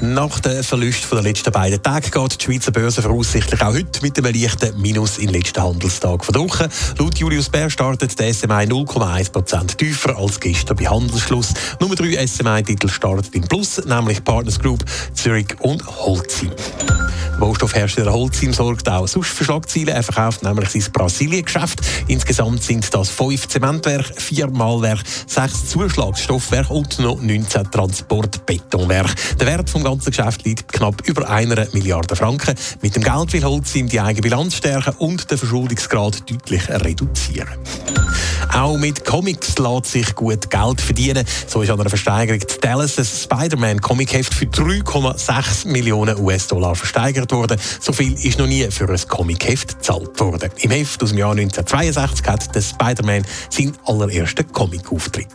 Nach dem Verlust der letzten beiden Tage geht die Schweizer Börse voraussichtlich auch heute mit einem leichten Minus im letzten Handelstag der Woche. Laut Julius Bär startet der SMI 0,1% tiefer als gestern bei Handelsschluss. Nummer drei SMI-Titel startet im Plus, nämlich Partners Group, Zurich und Holcim. Baustoffhersteller Holcim sorgt auch sonst für Schlagzeilen. Er verkauft nämlich sein Brasilien-Geschäft. Insgesamt sind das fünf Zementwerke, vier Malwerke, sechs Zuschlagsstoffwerke und noch 19 Transportbetonwerke. Der Wert des ganzen Geschäft liegt knapp über einer Milliarde Franken. Mit dem Geld will Holcim die eigene Bilanz stärken und den Verschuldungsgrad deutlich reduzieren. Auch mit Comics lässt sich gut Geld verdienen. So ist an einer Versteigerung die Dallas ein Spider-Man-Comic-Heft für 3,6 Millionen US-Dollar versteigert worden. So viel ist noch nie für ein Comic-Heft gezahlt worden. Im Heft aus dem Jahr 1962 hat der Spider-Man seinen allerersten Comic-Auftritt.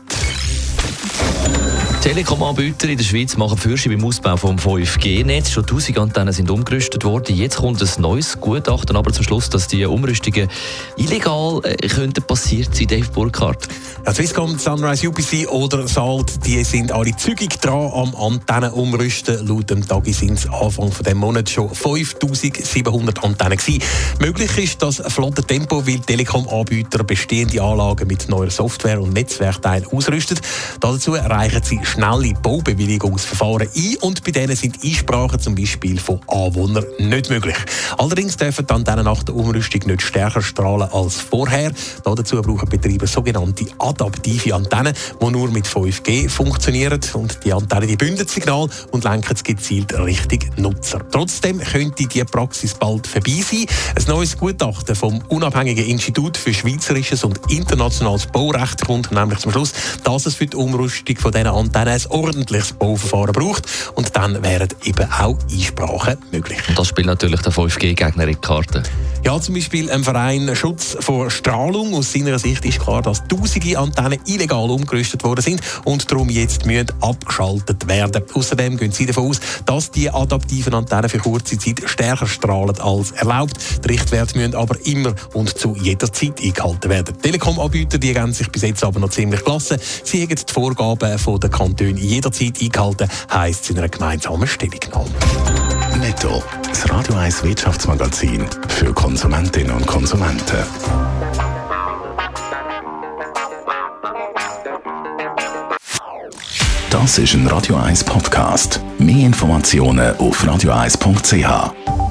Telekom-Anbieter in der Schweiz machen Fürsche beim Ausbau vom 5G-Netz. Schon 1000 Antennen sind umgerüstet worden. Jetzt kommt ein neues Gutachten, aber zum Schluss, dass die Umrüstungen illegal äh, könnten passiert sein, Dave Burkhardt. Ja, Swisscom, Sunrise UPC oder Salt, die sind alle zügig dran am Antennen umrüsten. Laut dem Tagi sind es Anfang von dem Monat schon 5700 Antennen gewesen. Möglich ist das flotte Tempo, weil Telekom-Anbieter bestehende Anlagen mit neuer Software und Netzwerkteilen ausrüsten. Dazu reichen sie schnelle Baubewilligungsverfahren ein und bei denen sind Einsprachen zum Beispiel von Anwohnern nicht möglich. Allerdings dürfen dann Antennen nach der Umrüstung nicht stärker strahlen als vorher. Dazu brauchen Betreiber sogenannte adaptive Antennen, die nur mit 5G funktionieren. Und die Antennen die bündeln das Signal und lenken es gezielt Richtung Nutzer. Trotzdem könnte diese Praxis bald vorbei sein. Ein neues Gutachten vom unabhängigen Institut für Schweizerisches und internationales Baurecht kommt nämlich zum Schluss, dass es für die Umrüstung von diesen Antennen ein ordentliches Bauverfahren braucht. Und dann wären eben auch Einsprachen möglich. Und das spielt natürlich der 5G-Gegner in die Karte. Ja, zum Beispiel ein Verein Schutz vor Strahlung. Aus seiner Sicht ist klar, dass tausende Antennen illegal umgerüstet worden sind und darum jetzt müssen abgeschaltet werden. Außerdem gehen sie davon aus, dass die adaptiven Antennen für kurze Zeit stärker strahlen als erlaubt. Die Richtwerte müssen aber immer und zu jeder Zeit eingehalten werden. Telekom-Anbieter die haben sich bis jetzt aber noch ziemlich gelassen. Sie haben die Vorgaben von der Kantone jederzeit eingehalten, heisst es in einer gemeinsamen Stellungnahme. Netto. Das Radio 1 Wirtschaftsmagazin für Konsumentinnen und Konsumenten. Das ist ein Radio 1 Podcast. Mehr Informationen auf radio1.ch.